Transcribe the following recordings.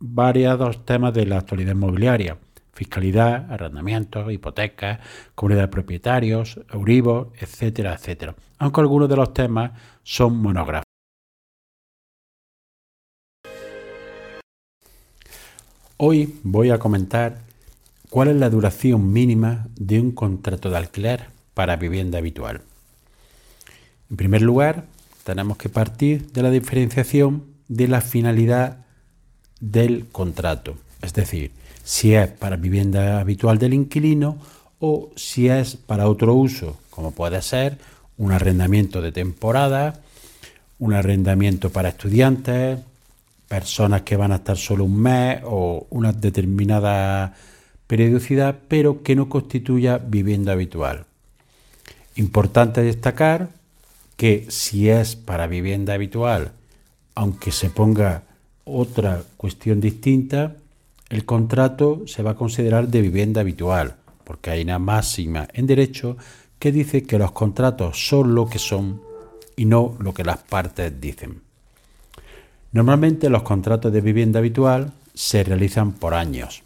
variados temas de la actualidad inmobiliaria, fiscalidad, arrendamientos, hipotecas, comunidad de propietarios, Euribor, etcétera, etcétera. Aunque algunos de los temas son monográficos. Hoy voy a comentar cuál es la duración mínima de un contrato de alquiler para vivienda habitual. En primer lugar, tenemos que partir de la diferenciación de la finalidad del contrato, es decir, si es para vivienda habitual del inquilino o si es para otro uso, como puede ser un arrendamiento de temporada, un arrendamiento para estudiantes, personas que van a estar solo un mes o una determinada periodicidad, pero que no constituya vivienda habitual. Importante destacar que si es para vivienda habitual, aunque se ponga otra cuestión distinta, el contrato se va a considerar de vivienda habitual, porque hay una máxima en derecho que dice que los contratos son lo que son y no lo que las partes dicen. Normalmente los contratos de vivienda habitual se realizan por años,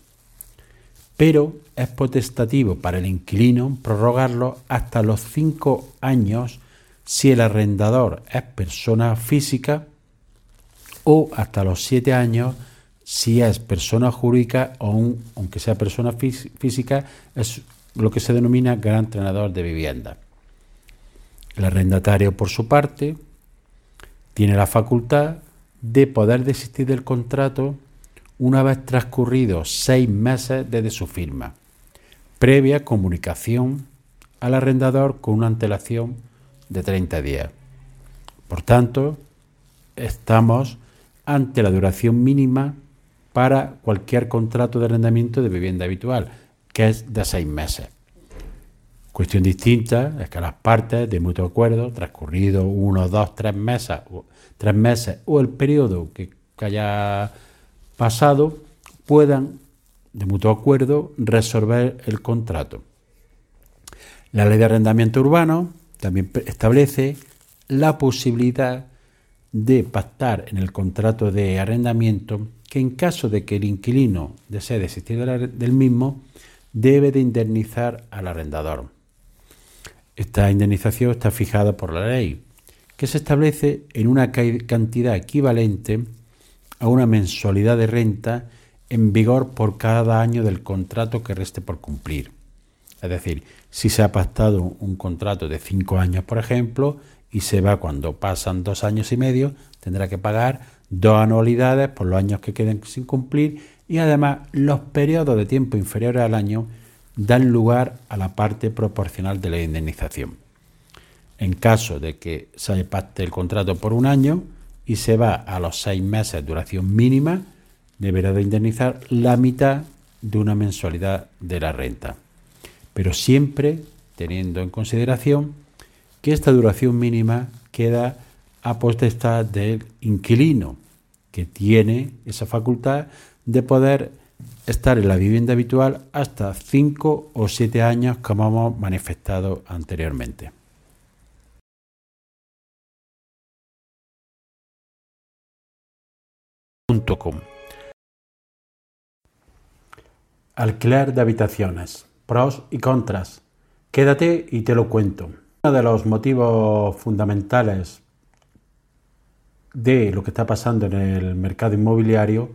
pero es potestativo para el inquilino prorrogarlo hasta los cinco años si el arrendador es persona física o hasta los siete años si es persona jurídica o aunque sea persona física, es lo que se denomina gran entrenador de vivienda. El arrendatario, por su parte, tiene la facultad de poder desistir del contrato una vez transcurridos seis meses desde su firma, previa comunicación al arrendador con una antelación de 30 días. Por tanto, estamos ante la duración mínima para cualquier contrato de arrendamiento de vivienda habitual, que es de seis meses. Cuestión distinta es que las partes de mutuo acuerdo, transcurrido uno, dos, tres meses, o, tres meses o el periodo que, haya pasado, puedan, de mutuo acuerdo, resolver el contrato. La ley de arrendamiento urbano también establece la posibilidad de pactar en el contrato de arrendamiento que en caso de que el inquilino desee desistir del mismo, debe de indemnizar al arrendador. Esta indemnización está fijada por la ley, que se establece en una cantidad equivalente a una mensualidad de renta en vigor por cada año del contrato que reste por cumplir. Es decir, si se ha pactado un contrato de cinco años, por ejemplo, y se va cuando pasan dos años y medio, tendrá que pagar dos anualidades por los años que queden sin cumplir y además los periodos de tiempo inferiores al año dan lugar a la parte proporcional de la indemnización. En caso de que se pacte el contrato por un año y se va a los seis meses de duración mínima, deberá de indemnizar la mitad de una mensualidad de la renta. Pero siempre teniendo en consideración que esta duración mínima queda a potestad del inquilino, que tiene esa facultad de poder estar en la vivienda habitual hasta 5 o 7 años, como hemos manifestado anteriormente. Alquiler de habitaciones. Pros y contras. Quédate y te lo cuento. Uno de los motivos fundamentales de lo que está pasando en el mercado inmobiliario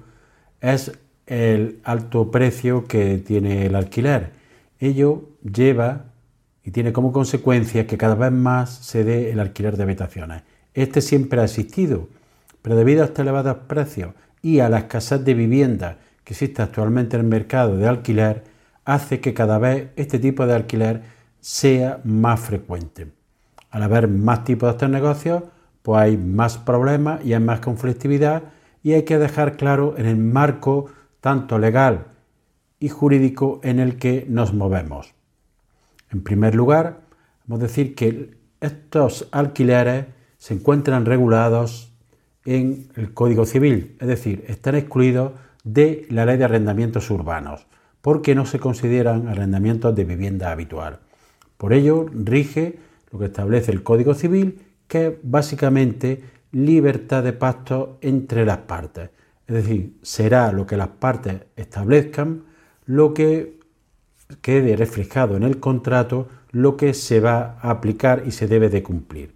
es el alto precio que tiene el alquiler. Ello lleva y tiene como consecuencia que cada vez más se dé el alquiler de habitaciones. Este siempre ha existido, pero debido a estos elevados precios y a la escasez de vivienda que existe actualmente en el mercado de alquiler, hace que cada vez este tipo de alquiler sea más frecuente. Al haber más tipos de estos negocios, pues hay más problemas y hay más conflictividad y hay que dejar claro en el marco tanto legal y jurídico en el que nos movemos. En primer lugar, vamos a decir que estos alquileres se encuentran regulados en el Código Civil, es decir, están excluidos de la ley de arrendamientos urbanos, porque no se consideran arrendamientos de vivienda habitual. Por ello, rige lo que establece el Código Civil, que es básicamente libertad de pacto entre las partes. Es decir, será lo que las partes establezcan lo que quede reflejado en el contrato, lo que se va a aplicar y se debe de cumplir.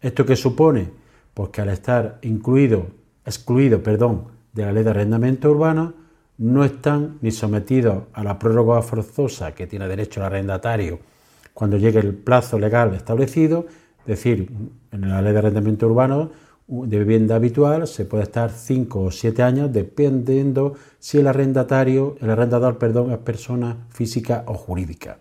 ¿Esto qué supone? Pues que al estar incluido, excluido de la ley de arrendamiento urbano, no están ni sometidos a la prórroga forzosa que tiene derecho el arrendatario cuando llegue el plazo legal establecido, es decir, en la ley de arrendamiento urbano de vivienda habitual se puede estar 5 o 7 años dependiendo si el arrendatario, el arrendador, perdón, es persona física o jurídica.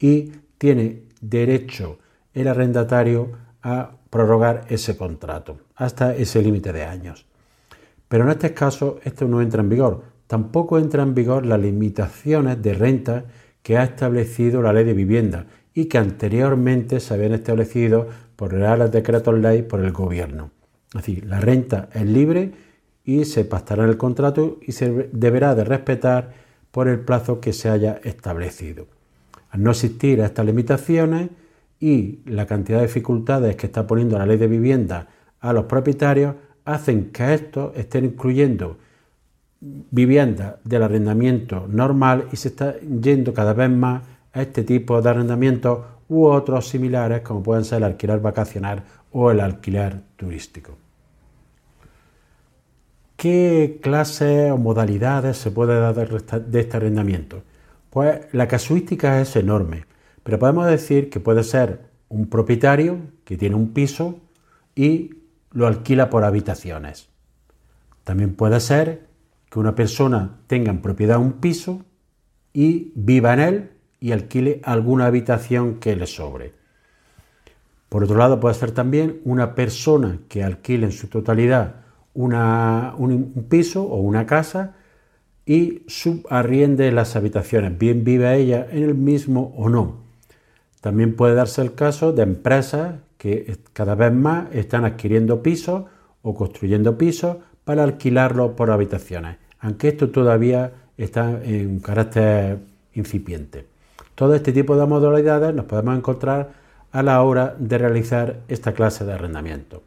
Y tiene derecho el arrendatario a prorrogar ese contrato hasta ese límite de años. Pero en este caso esto no entra en vigor. Tampoco entra en vigor las limitaciones de renta que ha establecido la ley de vivienda y que anteriormente se habían establecido por reales decretos ley por el gobierno. Es decir, la renta es libre y se pactará en el contrato y se deberá de respetar por el plazo que se haya establecido. Al no existir estas limitaciones y la cantidad de dificultades que está poniendo la ley de vivienda a los propietarios, hacen que estos estén incluyendo viviendas del arrendamiento normal y se está yendo cada vez más este tipo de arrendamientos u otros similares como pueden ser el alquiler vacacional o el alquiler turístico. ¿Qué clases o modalidades se puede dar de este arrendamiento? Pues la casuística es enorme, pero podemos decir que puede ser un propietario que tiene un piso y lo alquila por habitaciones. También puede ser que una persona tenga en propiedad un piso y viva en él y alquile alguna habitación que le sobre. Por otro lado, puede ser también una persona que alquile en su totalidad un, piso o una casa y subarriende las habitaciones, bien vive ella en el mismo o no. También puede darse el caso de empresas que cada vez más están adquiriendo pisos o construyendo pisos para alquilarlos por habitaciones, aunque esto todavía está en un carácter incipiente. Todo este tipo de modalidades nos podemos encontrar a la hora de realizar esta clase de arrendamiento.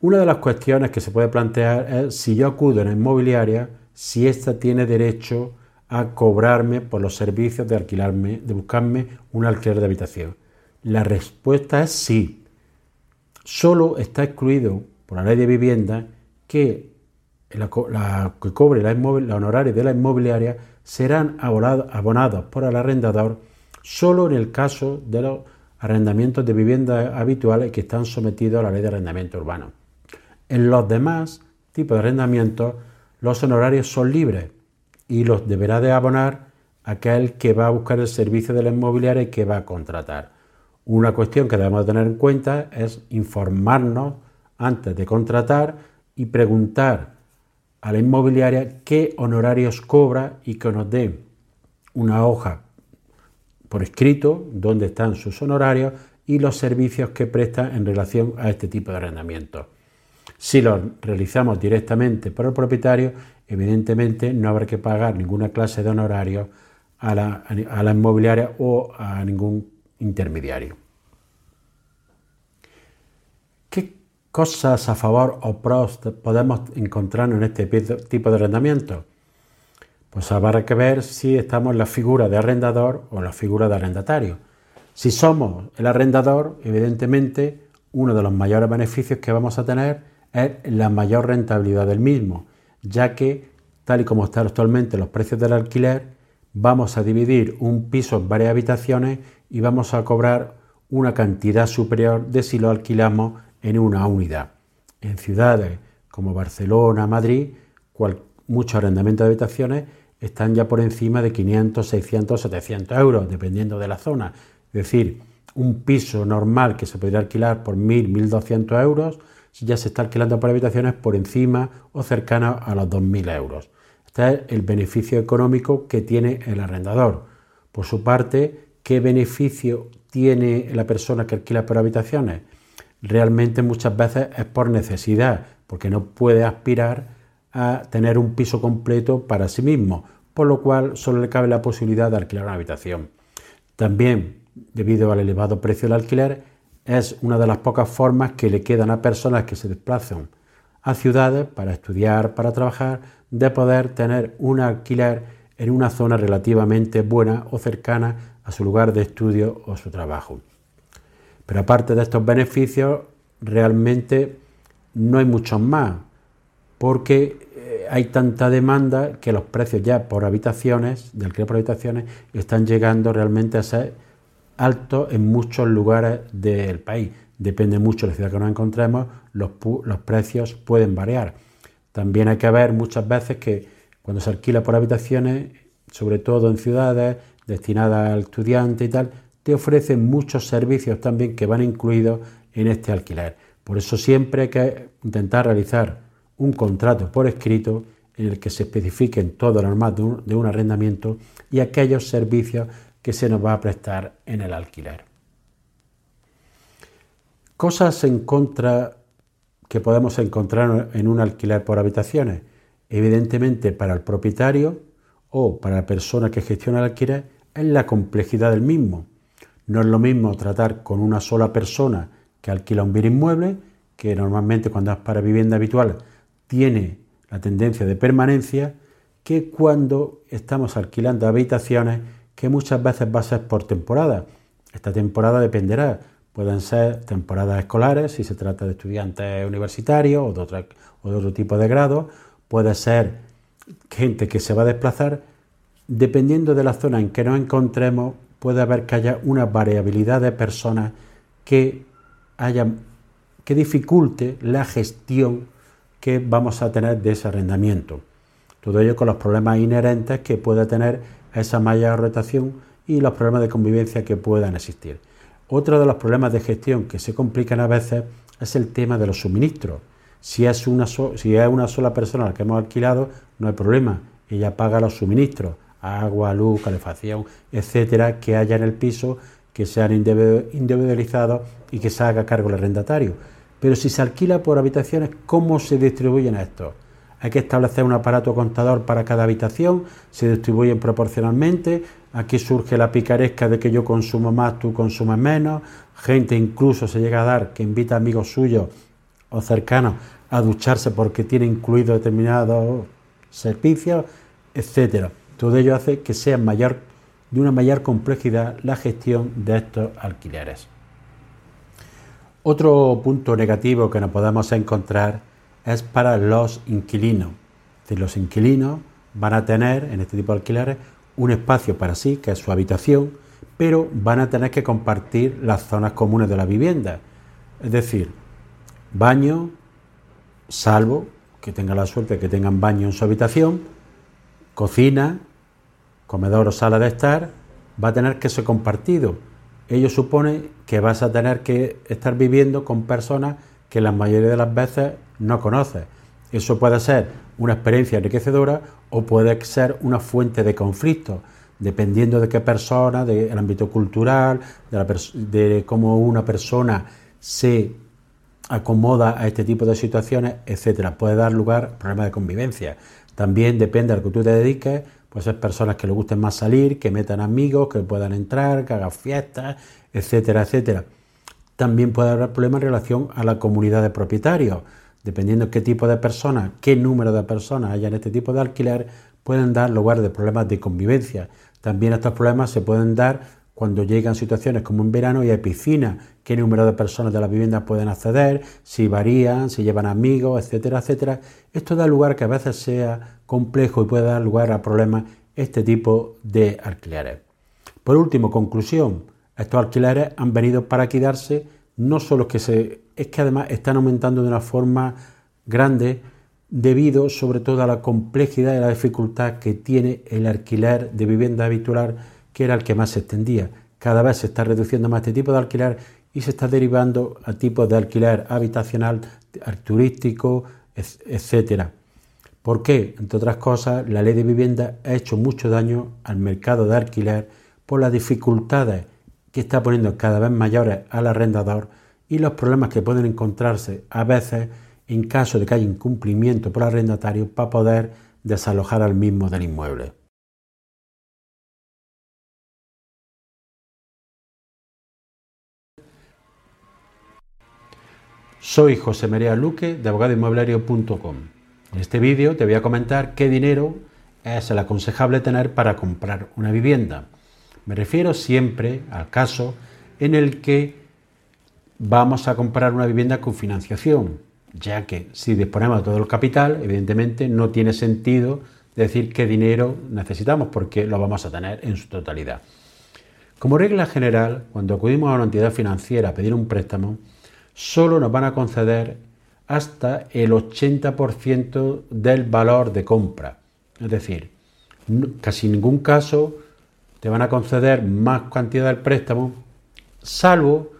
Una de las cuestiones que se puede plantear es si yo acudo en la inmobiliaria, si ésta tiene derecho a cobrarme por los servicios de alquilarme, de buscarme un alquiler de habitación. La respuesta es sí. Solo está excluido por la ley de vivienda que la, que cobre la honoraria de la inmobiliaria serán abonados por el arrendador solo en el caso de los arrendamientos de vivienda habituales que están sometidos a la ley de arrendamiento urbano. En los demás tipos de arrendamientos, los honorarios son libres y los deberá de abonar aquel que va a buscar el servicio de la inmobiliaria y que va a contratar. Una cuestión que debemos tener en cuenta es informarnos antes de contratar y preguntar a la inmobiliaria qué honorarios cobra y que nos dé una hoja por escrito donde están sus honorarios y los servicios que presta en relación a este tipo de arrendamiento. Si lo realizamos directamente por el propietario, evidentemente no habrá que pagar ninguna clase de honorario a la, a la inmobiliaria o a ningún intermediario. ¿Qué cosas a favor o pros podemos encontrar en este tipo de arrendamiento? Pues habrá que ver si estamos en la figura de arrendador o la figura de arrendatario. Si somos el arrendador, evidentemente uno de los mayores beneficios que vamos a tener es la mayor rentabilidad del mismo, ya que, tal y como están actualmente los precios del alquiler, vamos a dividir un piso en varias habitaciones y vamos a cobrar una cantidad superior de si lo alquilamos en una unidad. En ciudades como Barcelona, Madrid, muchos arrendamientos de habitaciones están ya por encima de 500, 600, 700 euros, dependiendo de la zona. Es decir, un piso normal que se podría alquilar por 1.000, 1.200 euros ya se está alquilando por habitaciones por encima o cercano a los 2.000 euros. Este es el beneficio económico que tiene el arrendador. Por su parte, ¿qué beneficio tiene la persona que alquila por habitaciones? Realmente muchas veces es por necesidad, porque no puede aspirar a tener un piso completo para sí mismo, por lo cual solo le cabe la posibilidad de alquilar una habitación. También, debido al elevado precio del alquiler, es una de las pocas formas que le quedan a personas que se desplazan a ciudades para estudiar, para trabajar, de poder tener un alquiler en una zona relativamente buena o cercana a su lugar de estudio o su trabajo. Pero aparte de estos beneficios, realmente no hay muchos más, porque eh, hay tanta demanda que los precios ya por habitaciones, de alquiler por habitaciones, están llegando realmente a ser altos en muchos lugares del país. Depende mucho de la ciudad que nos encontremos, los, los precios pueden variar. También hay que ver muchas veces que cuando se alquila por habitaciones, sobre todo en ciudades destinadas al estudiante y tal, te ofrecen muchos servicios también que van incluidos en este alquiler. Por eso siempre hay que intentar realizar un contrato por escrito en el que se especifiquen todo lo normal de un, de un arrendamiento y aquellos servicios que se nos va a prestar en el alquiler. Cosas en contra que podemos encontrar en un alquiler por habitaciones. Evidentemente para el propietario o para la persona que gestiona el alquiler es la complejidad del mismo. No es lo mismo tratar con una sola persona que alquila un bien inmueble, que normalmente cuando es para vivienda habitual tiene la tendencia de permanencia, que cuando estamos alquilando habitaciones que muchas veces va a ser por temporada. Esta temporada dependerá, pueden ser temporadas escolares, si se trata de estudiantes universitarios o de, o otro tipo de grado, puede ser gente que se va a desplazar, dependiendo de la zona en que nos encontremos, puede haber que haya una variabilidad de personas que haya que dificulte la gestión que vamos a tener de ese arrendamiento. Todo ello con los problemas inherentes que puede tener esa mayor rotación y los problemas de convivencia que puedan existir. Otro de los problemas de gestión que se complican a veces es el tema de los suministros. Si es una, si es una sola persona la que hemos alquilado, no hay problema. Ella paga los suministros, agua, luz, calefacción, etcétera, que haya en el piso, que sean individualizados y que se haga cargo el arrendatario. Pero si se alquila por habitaciones, ¿cómo se distribuyen estos? hay que establecer un aparato contador para cada habitación, se distribuyen proporcionalmente, aquí surge la picaresca de que yo consumo más, tú consumes menos, gente incluso se llega a dar que invita a amigos suyos o cercanos a ducharse porque tiene incluido determinados servicios, etcétera. Todo ello hace que sea mayor, de una mayor complejidad la gestión de estos alquileres. Otro punto negativo que nos podemos encontrar es para los inquilinos. Los inquilinos van a tener en este tipo de alquileres un espacio para sí, que es su habitación, pero van a tener que compartir las zonas comunes de la vivienda. Es decir, baño, salvo que tengan la suerte de que tengan baño en su habitación, cocina, comedor o sala de estar, va a tener que ser compartido. Ello supone que vas a tener que estar viviendo con personas que la mayoría de las veces no conoces. Eso puede ser una experiencia enriquecedora o puede ser una fuente de conflicto, dependiendo de qué persona, del ámbito cultural, de, cómo una persona se acomoda a este tipo de situaciones, etcétera. Puede dar lugar a problemas de convivencia. También depende a lo que tú te dediques, pues ser personas que les gusten más salir, que metan amigos, que puedan entrar, que hagan fiestas, etcétera, etcétera. También puede haber problemas en relación a la comunidad de propietarios dependiendo qué tipo de personas, qué número de personas haya en este tipo de alquiler, pueden dar lugar de problemas de convivencia. También estos problemas se pueden dar cuando llegan situaciones como en verano y hay piscina, qué número de personas de la vivienda pueden acceder, si varían, si llevan amigos, etcétera, etcétera. Esto da lugar que a veces sea complejo y puede dar lugar a problemas este tipo de alquileres. Por último, conclusión, estos alquileres han venido para quedarse no solo que se, es que además están aumentando de una forma grande debido sobre todo a la complejidad y la dificultad que tiene el alquiler de vivienda habitual, que era el que más se extendía. Cada vez se está reduciendo más este tipo de alquiler y se está derivando a tipos de alquiler habitacional, turístico, etcétera. ¿Por qué? Entre otras cosas, la ley de vivienda ha hecho mucho daño al mercado de alquiler por las dificultades que está poniendo cada vez mayores al arrendador y los problemas que pueden encontrarse a veces en caso de que haya incumplimiento por arrendatario para poder desalojar al mismo del inmueble. Soy José María Luque de abogadoinmobiliario.com. En este vídeo te voy a comentar qué dinero es el aconsejable tener para comprar una vivienda. Me refiero siempre al caso en el que vamos a comprar una vivienda con financiación, ya que si disponemos de todo el capital, evidentemente no tiene sentido decir qué dinero necesitamos porque lo vamos a tener en su totalidad. Como regla general, cuando acudimos a una entidad financiera a pedir un préstamo, solo nos van a conceder hasta el 80% del valor de compra. Es decir, casi en ningún caso te van a conceder más cantidad del préstamo, salvo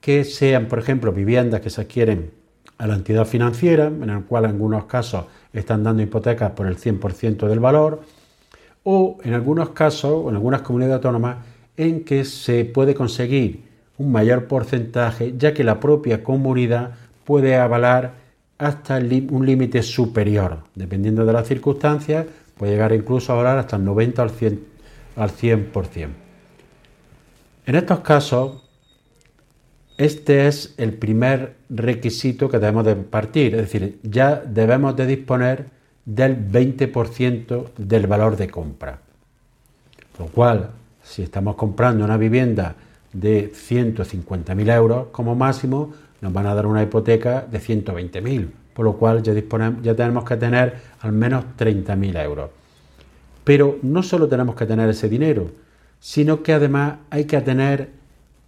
que sean, por ejemplo, viviendas que se adquieren a la entidad financiera, en el cual en algunos casos están dando hipotecas por el 100% del valor, o en algunos casos, en algunas comunidades autónomas, en que se puede conseguir un mayor porcentaje, ya que la propia comunidad puede avalar hasta un límite superior, dependiendo de las circunstancias, puede llegar incluso a avalar hasta el 90 al 100%. Al 100%. En estos casos, este es el primer requisito que debemos de partir, es decir, ya debemos de disponer del 20% del valor de compra. Lo cual, si estamos comprando una vivienda de 150.000 euros como máximo, nos van a dar una hipoteca de 120.000, por lo cual ya, disponemos, ya tenemos que tener al menos 30.000 euros. Pero no solo tenemos que tener ese dinero, sino que además hay que tener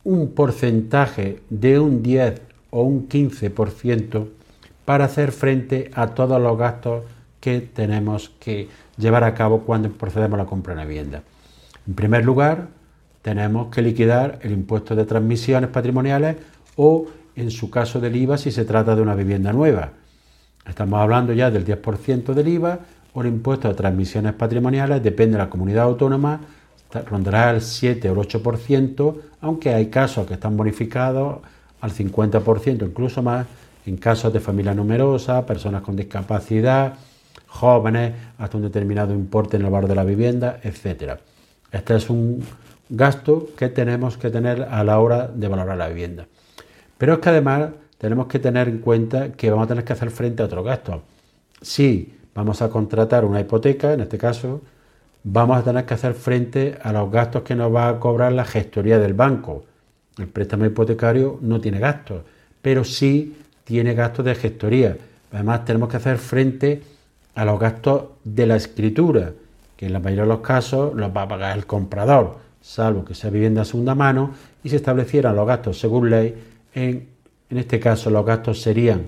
un porcentaje de un 10 o un 15% para hacer frente a todos los gastos que tenemos que llevar a cabo cuando procedemos a la compra de una vivienda. En primer lugar, tenemos que liquidar el impuesto de transmisiones patrimoniales o, en su caso del IVA, si se trata de una vivienda nueva. Estamos hablando ya del 10% del IVA o el impuesto de transmisiones patrimoniales, depende de la comunidad autónoma, rondará el 7 o el 8%, aunque hay casos que están bonificados al 50%, incluso más, en casos de familia numerosa, personas con discapacidad, jóvenes, hasta un determinado importe en el valor de la vivienda, etc. Este es un gasto que tenemos que tener a la hora de valorar la vivienda. Pero es que además tenemos que tener en cuenta que vamos a tener que hacer frente a otros gastos. Si vamos a contratar una hipoteca, en este caso, vamos a tener que hacer frente a los gastos que nos va a cobrar la gestoría del banco. El préstamo hipotecario no tiene gastos, pero sí tiene gastos de gestoría. Además, tenemos que hacer frente a los gastos de la escritura, que en la mayoría de los casos los va a pagar el comprador salvo que sea vivienda segunda mano, y se establecieran los gastos según ley, en, en este caso los gastos serían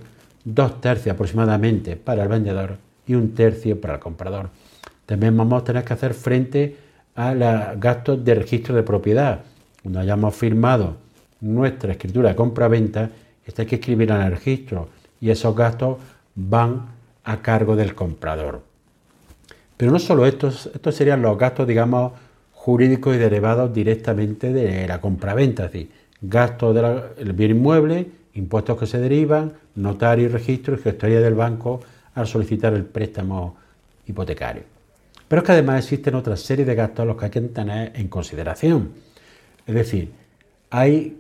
dos tercios aproximadamente para el vendedor y un tercio para el comprador. También vamos a tener que hacer frente a los gastos de registro de propiedad. Cuando hayamos firmado nuestra escritura de compra-venta, esta hay que escribir en el registro y esos gastos van a cargo del comprador. Pero no solo estos, estos serían los gastos, digamos, jurídicos y derivados directamente de la compraventa, es decir, gastos del bien inmueble, impuestos que se derivan, notario y registro y gestoría del banco al solicitar el préstamo hipotecario. Pero es que además existen otra serie de gastos a los que hay que tener en consideración. Es decir, hay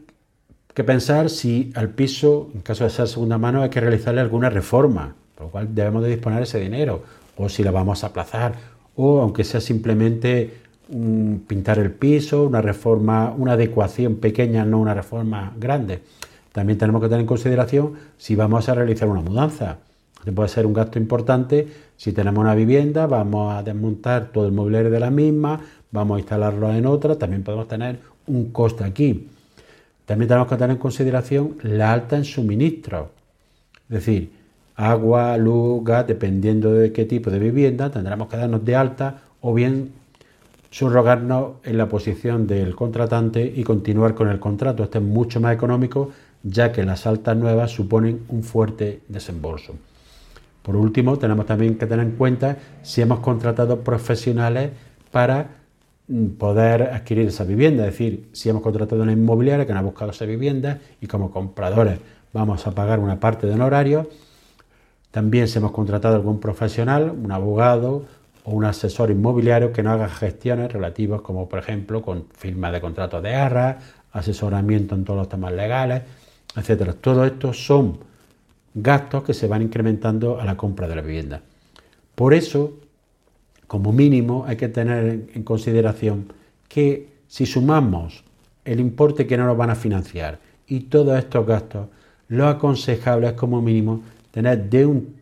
que pensar si al piso, en caso de ser segunda mano, hay que realizarle alguna reforma, por lo cual debemos de disponer ese dinero, o si la vamos a aplazar, o aunque sea simplemente pintar el piso, una reforma, una adecuación pequeña, no una reforma grande. También tenemos que tener en consideración si vamos a realizar una mudanza. Puede ser un gasto importante si tenemos una vivienda, vamos a desmontar todo el mobiliario de la misma, vamos a instalarlo en otra, también podemos tener un coste aquí. También tenemos que tener en consideración la alta en suministro. Es decir, agua, luz, gas, dependiendo de qué tipo de vivienda, tendremos que darnos de alta o bien subrogarnos en la posición del contratante y continuar con el contrato. Este es mucho más económico ya que las altas nuevas suponen un fuerte desembolso. Por último, tenemos también que tener en cuenta si hemos contratado profesionales para mm, poder adquirir esa vivienda, es decir, si hemos contratado una inmobiliaria que nos ha buscado esa vivienda y como compradores vamos a pagar una parte de honorario, también si hemos contratado algún profesional, un abogado o un asesor inmobiliario que nos haga gestiones relativas como por ejemplo con firma de contratos de arras, asesoramiento en todos los temas legales, etcétera. Todo esto son gastos que se van incrementando a la compra de la vivienda. Por eso, como mínimo, hay que tener en consideración que si sumamos el importe que no nos van a financiar y todos estos gastos, lo aconsejable es como mínimo tener de un,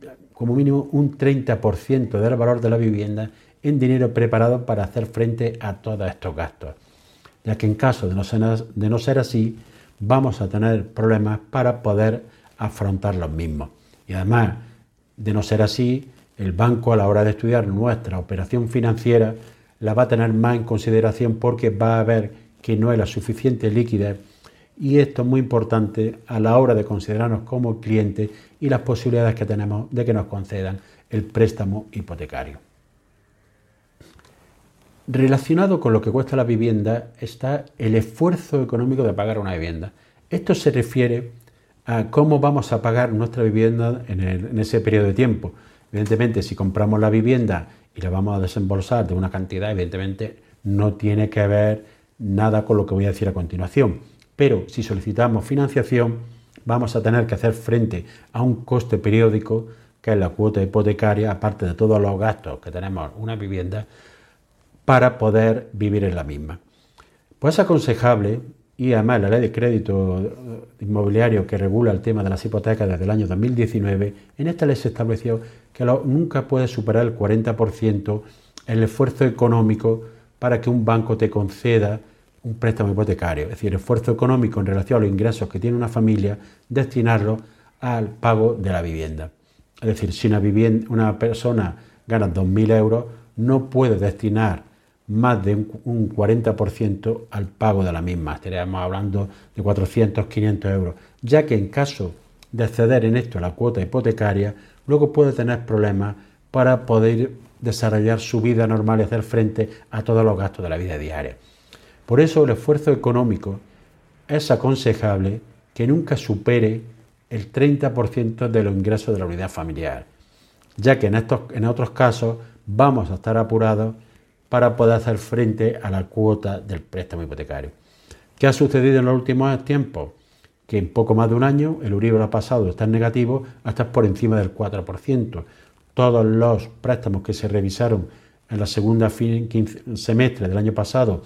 como mínimo un 30% del valor de la vivienda en dinero preparado para hacer frente a todos estos gastos, ya que en caso de no ser, así, vamos a tener problemas para poder afrontar los mismos. Y además, de no ser así, el banco a la hora de estudiar nuestra operación financiera la va a tener más en consideración porque va a ver que no es la suficiente liquidez y esto es muy importante a la hora de considerarnos como clientes y las posibilidades que tenemos de que nos concedan el préstamo hipotecario. Relacionado con lo que cuesta la vivienda está el esfuerzo económico de pagar una vivienda. Esto se refiere a cómo vamos a pagar nuestra vivienda en, ese periodo de tiempo. Evidentemente, si compramos la vivienda y la vamos a desembolsar de una cantidad, evidentemente no tiene que ver nada con lo que voy a decir a continuación. Pero si solicitamos financiación, vamos a tener que hacer frente a un coste periódico, que es la cuota hipotecaria, aparte de todos los gastos que tenemos una vivienda, para poder vivir en la misma. Pues es aconsejable y además la ley de crédito inmobiliario que regula el tema de las hipotecas desde el año 2019, en esta ley se estableció que nunca puede superar el 40% el esfuerzo económico para que un banco te conceda un préstamo hipotecario, es decir, esfuerzo económico en relación a los ingresos que tiene una familia, destinarlo al pago de la vivienda. Es decir, si una persona gana 2.000 euros, no puede destinar más de un 40% al pago de la misma. Estaríamos hablando de 400, 500 euros, ya que en caso de acceder en esto a la cuota hipotecaria, luego puede tener problemas para poder desarrollar su vida normal y hacer frente a todos los gastos de la vida diaria. Por eso el esfuerzo económico es aconsejable que nunca supere el 30% de los ingresos de la unidad familiar, ya que en, estos, en otros casos vamos a estar apurados para poder hacer frente a la cuota del préstamo hipotecario. ¿Qué ha sucedido en los últimos tiempos? Que en poco más de un año el Euribor ha pasado de estar negativo hasta por encima del 4%. Todos los préstamos que se revisaron en la segunda semestre del año pasado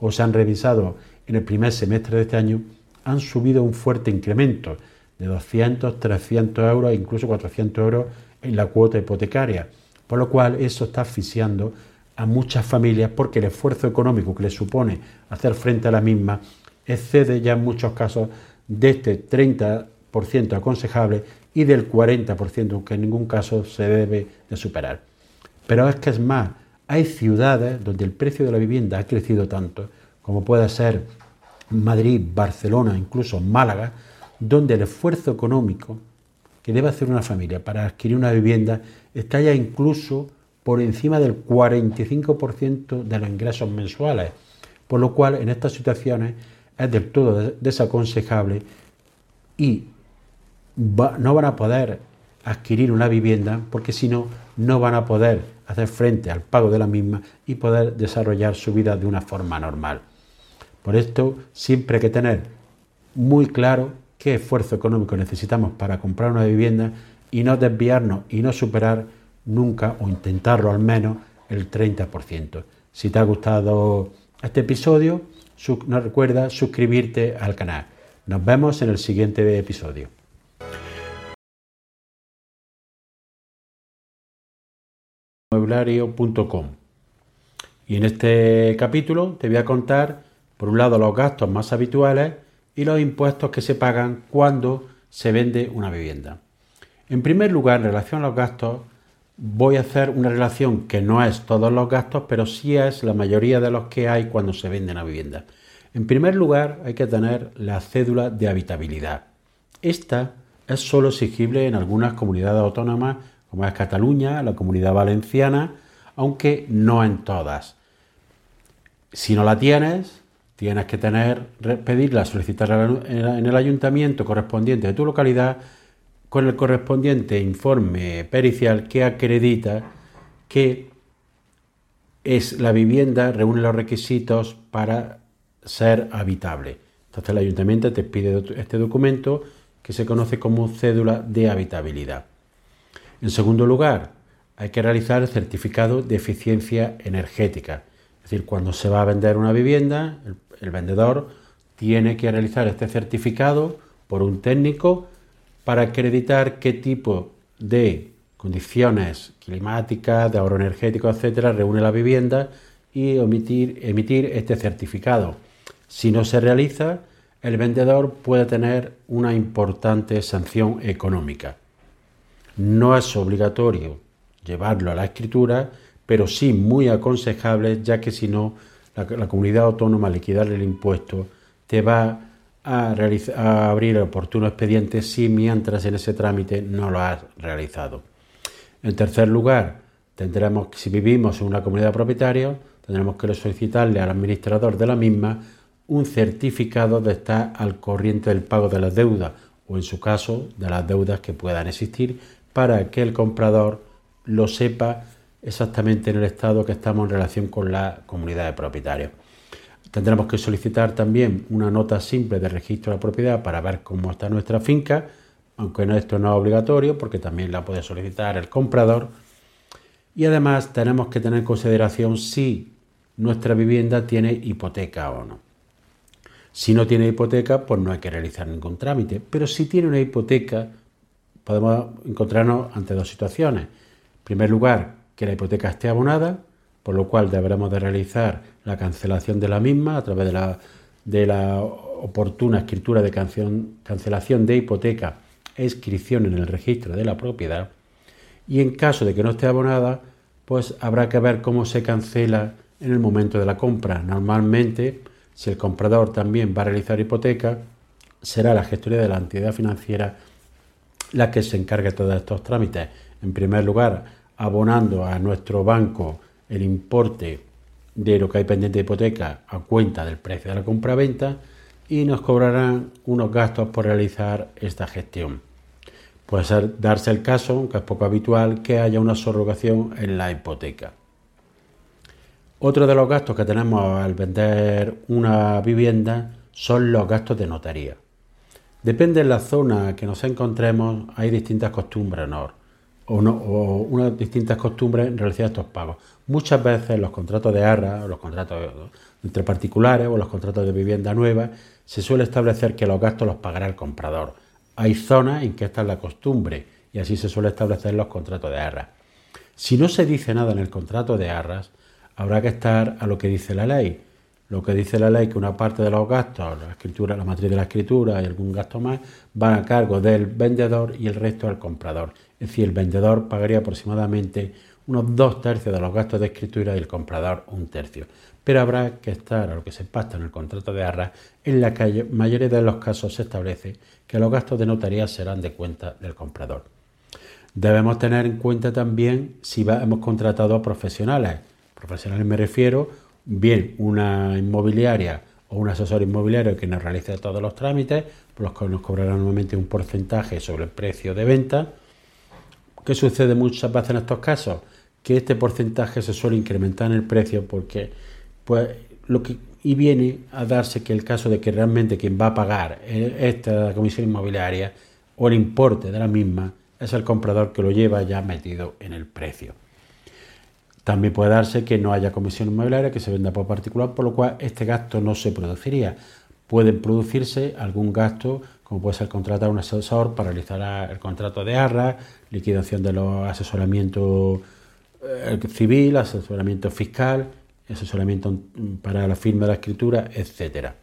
o se han revisado en el primer semestre de este año han subido un fuerte incremento de 200, 300 euros e incluso 400 euros en la cuota hipotecaria, por lo cual eso está asfixiando a muchas familias porque el esfuerzo económico que les supone hacer frente a la misma excede ya en muchos casos de este 30% aconsejable y del 40% que en ningún caso se debe de superar. Pero es que es más, hay ciudades donde el precio de la vivienda ha crecido tanto, como puede ser Madrid, Barcelona, incluso Málaga, donde el esfuerzo económico que debe hacer una familia para adquirir una vivienda está ya incluso por encima del 45% de los ingresos mensuales, por lo cual en estas situaciones es del todo desaconsejable y no van a poder adquirir una vivienda porque si no, no van a poder hacer frente al pago de la misma y poder desarrollar su vida de una forma normal. Por esto siempre hay que tener muy claro qué esfuerzo económico necesitamos para comprar una vivienda y no desviarnos y no superar nunca, o intentarlo al menos, el 30%. Si te ha gustado este episodio, no recuerda suscribirte al canal. Nos vemos en el siguiente episodio. Y en este capítulo te voy a contar, por un lado, los gastos más habituales y los impuestos que se pagan cuando se vende una vivienda. En primer lugar, en relación a los gastos, voy a hacer una relación que no es todos los gastos, pero sí es la mayoría de los que hay cuando se vende una vivienda. En primer lugar, hay que tener la cédula de habitabilidad. Esta es solo exigible en algunas comunidades autónomas, como es Cataluña, la comunidad valenciana, aunque no en todas. Si no la tienes, tienes que tener, pedirla, solicitarla en el ayuntamiento correspondiente de tu localidad con el correspondiente informe pericial que acredita que es la vivienda reúne los requisitos para ser habitable. Entonces el ayuntamiento te pide este documento que se conoce como cédula de habitabilidad. En segundo lugar, hay que realizar el certificado de eficiencia energética. Es decir, cuando se va a vender una vivienda, el, vendedor tiene que realizar este certificado por un técnico para acreditar qué tipo de condiciones climáticas, de ahorro energético, etcétera, reúne la vivienda y emitir este certificado. Si no se realiza, el vendedor puede tener una importante sanción económica. No es obligatorio llevarlo a la escritura, pero sí muy aconsejable, ya que si no, la, comunidad autónoma al el impuesto te va a, a, abrir el oportuno expediente si mientras en ese trámite no lo has realizado. En tercer lugar, tendremos, si vivimos en una comunidad propietaria, tendremos que solicitarle al administrador de la misma un certificado de estar al corriente del pago de las deudas o en su caso de las deudas que puedan existir para que el comprador lo sepa exactamente en el estado que estamos en relación con la comunidad de propietarios. Tendremos que solicitar también una nota simple de registro de la propiedad para ver cómo está nuestra finca, aunque esto no es obligatorio porque también la puede solicitar el comprador. Y además tenemos que tener en consideración si nuestra vivienda tiene hipoteca o no. Si no tiene hipoteca, pues no hay que realizar ningún trámite. Pero si tiene una hipoteca, podemos encontrarnos ante dos situaciones. En primer lugar, que la hipoteca esté abonada, por lo cual deberemos de realizar la cancelación de la misma a través de la, de la oportuna escritura de cancelación de hipoteca e inscripción en el registro de la propiedad. Y en caso de que no esté abonada, pues habrá que ver cómo se cancela en el momento de la compra. Normalmente si el comprador también va a realizar hipoteca, será la gestoría de la entidad financiera la que se encargue de todos estos trámites. En primer lugar, abonando a nuestro banco el importe de lo que hay pendiente de hipoteca a cuenta del precio de la compra-venta y nos cobrarán unos gastos por realizar esta gestión. Puede ser darse el caso, aunque es poco habitual, que haya una subrogación en la hipoteca. Otro de los gastos que tenemos al vender una vivienda son los gastos de notaría. Depende de la zona que nos encontremos, hay distintas costumbres ¿no? o, o unas distintas costumbres en relación a estos pagos. Muchas veces los contratos de arra, los contratos entre particulares o los contratos de vivienda nueva, se suele establecer que los gastos los pagará el comprador. Hay zonas en que esta es la costumbre y así se suele establecer los contratos de arras. Si no se dice nada en el contrato de arras, habrá que estar a lo que dice la ley. Lo que dice la ley que una parte de los gastos, la escritura, la matriz de la escritura y algún gasto más, van a cargo del vendedor y el resto del comprador. Es decir, el vendedor pagaría aproximadamente unos dos tercios de los gastos de escritura y el comprador un tercio. Pero habrá que estar a lo que se pacta en el contrato de arras, en la que mayoría de los casos se establece que los gastos de notaría serán de cuenta del comprador. Debemos tener en cuenta también si hemos contratado a profesionales Profesionales me refiero, bien una inmobiliaria o un asesor inmobiliario que nos realice todos los trámites, por los que nos cobrará normalmente un porcentaje sobre el precio de venta. ¿Qué sucede muchas veces en estos casos? Que este porcentaje se suele incrementar en el precio porque pues lo que y viene a darse que el caso de que realmente quien va a pagar esta comisión inmobiliaria o el importe de la misma es el comprador que lo lleva ya metido en el precio. También puede darse que no haya comisión inmobiliaria, que se venda por particular, por lo cual este gasto no se produciría. Pueden producirse algún gasto, como puede ser contratar a un asesor para realizar el contrato de arras, liquidación de los asesoramientos eh, civil, asesoramiento fiscal, asesoramiento para la firma de la escritura, etcétera.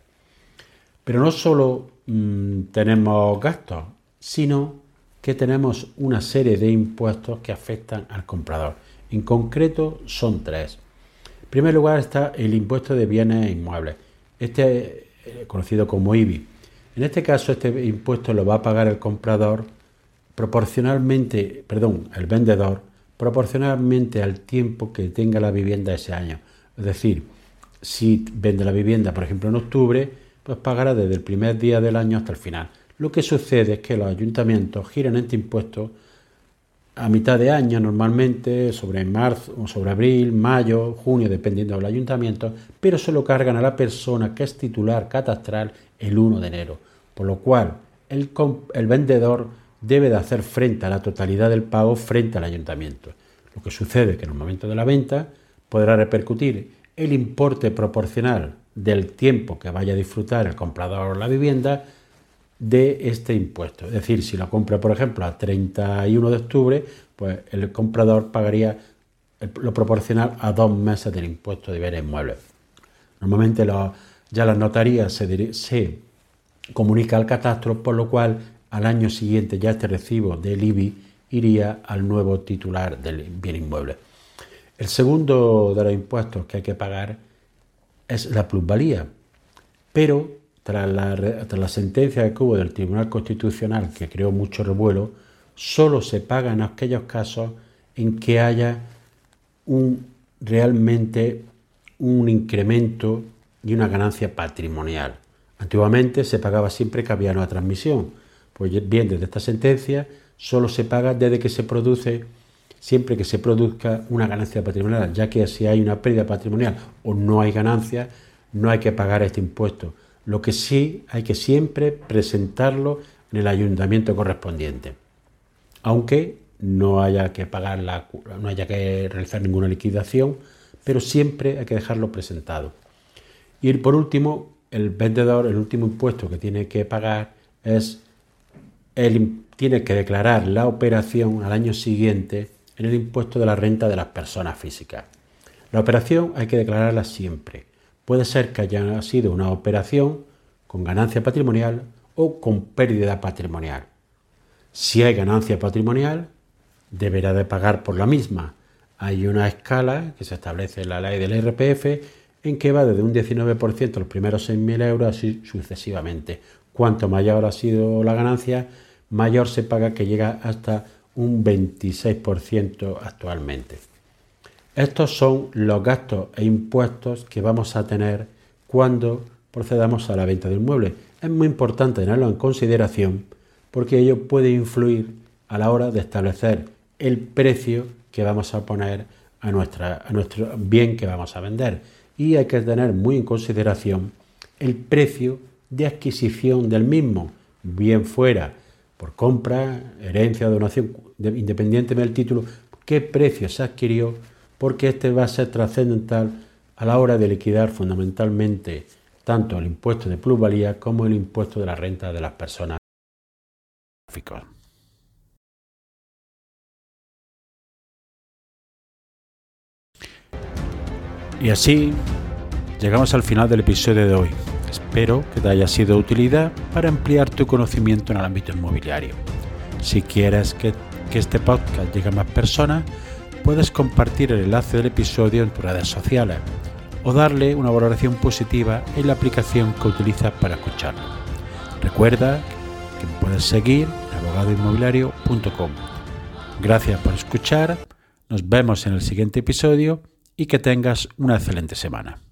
Pero no solo mm, tenemos gastos, sino que tenemos una serie de impuestos que afectan al comprador. En concreto son tres. En primer lugar está el impuesto de bienes e inmuebles, este eh, conocido como IBI. En este caso este impuesto lo va a pagar el comprador proporcionalmente, perdón, el vendedor proporcionalmente al tiempo que tenga la vivienda ese año. Es decir, si vende la vivienda, por ejemplo, en octubre, pues pagará desde el primer día del año hasta el final. Lo que sucede es que los ayuntamientos giran este impuesto a mitad de año normalmente, sobre marzo, o sobre abril, mayo, junio, dependiendo del ayuntamiento, pero se lo cargan a la persona que es titular catastral el 1 de enero, por lo cual el, vendedor debe de hacer frente a la totalidad del pago frente al ayuntamiento. Lo que sucede es que en el momento de la venta podrá repercutir el importe proporcional del tiempo que vaya a disfrutar el comprador la vivienda de este impuesto. Es decir, si la compra, por ejemplo, a 31 de octubre, pues el comprador pagaría lo proporcional a dos meses del impuesto de bienes inmuebles. Normalmente ya las notarías se, se comunica al catastro, por lo cual al año siguiente ya este recibo del IBI iría al nuevo titular del bien inmueble. El segundo de los impuestos que hay que pagar es la plusvalía, pero tras la, sentencia que hubo del Tribunal Constitucional que creó mucho revuelo, solo se paga en aquellos casos en que haya un, realmente un incremento y una ganancia patrimonial. Antiguamente se pagaba siempre que había una transmisión. Pues bien, desde esta sentencia solo se paga desde que se produce siempre que se produzca una ganancia patrimonial, ya que si hay una pérdida patrimonial o no hay ganancia, no hay que pagar este impuesto. Lo que sí hay que siempre presentarlo en el ayuntamiento correspondiente, aunque no haya que pagar la, no haya que realizar ninguna liquidación, pero siempre hay que dejarlo presentado. Y por último, el vendedor, el último impuesto que tiene que pagar es el, tiene que declarar la operación al año siguiente en el impuesto de la renta de las personas físicas. La operación hay que declararla siempre. Puede ser que haya sido una operación con ganancia patrimonial o con pérdida patrimonial. Si hay ganancia patrimonial, deberá de pagar por la misma. Hay una escala que se establece en la ley del RPF en que va desde un 19% los primeros 6.000 euros así sucesivamente. Cuanto mayor ha sido la ganancia, mayor se paga que llega hasta un 26% actualmente. Estos son los gastos e impuestos que vamos a tener cuando procedamos a la venta del inmueble. Es muy importante tenerlo en consideración porque ello puede influir a la hora de establecer el precio que vamos a poner a, a nuestro bien que vamos a vender. Y hay que tener muy en consideración el precio de adquisición del mismo, bien fuera por compra, herencia, donación, independientemente del título, qué precio se adquirió, porque este va a ser trascendental a la hora de liquidar fundamentalmente tanto el impuesto de plusvalía como el impuesto de la renta de las personas. Y así llegamos al final del episodio de hoy. Espero que te haya sido de utilidad para ampliar tu conocimiento en el ámbito inmobiliario. Si quieres que, este podcast llegue a más personas, puedes compartir el enlace del episodio en tus redes sociales o darle una valoración positiva en la aplicación que utilizas para escucharlo. Recuerda que puedes seguir en abogadoinmobiliario.com. Gracias por escuchar, nos vemos en el siguiente episodio y que tengas una excelente semana.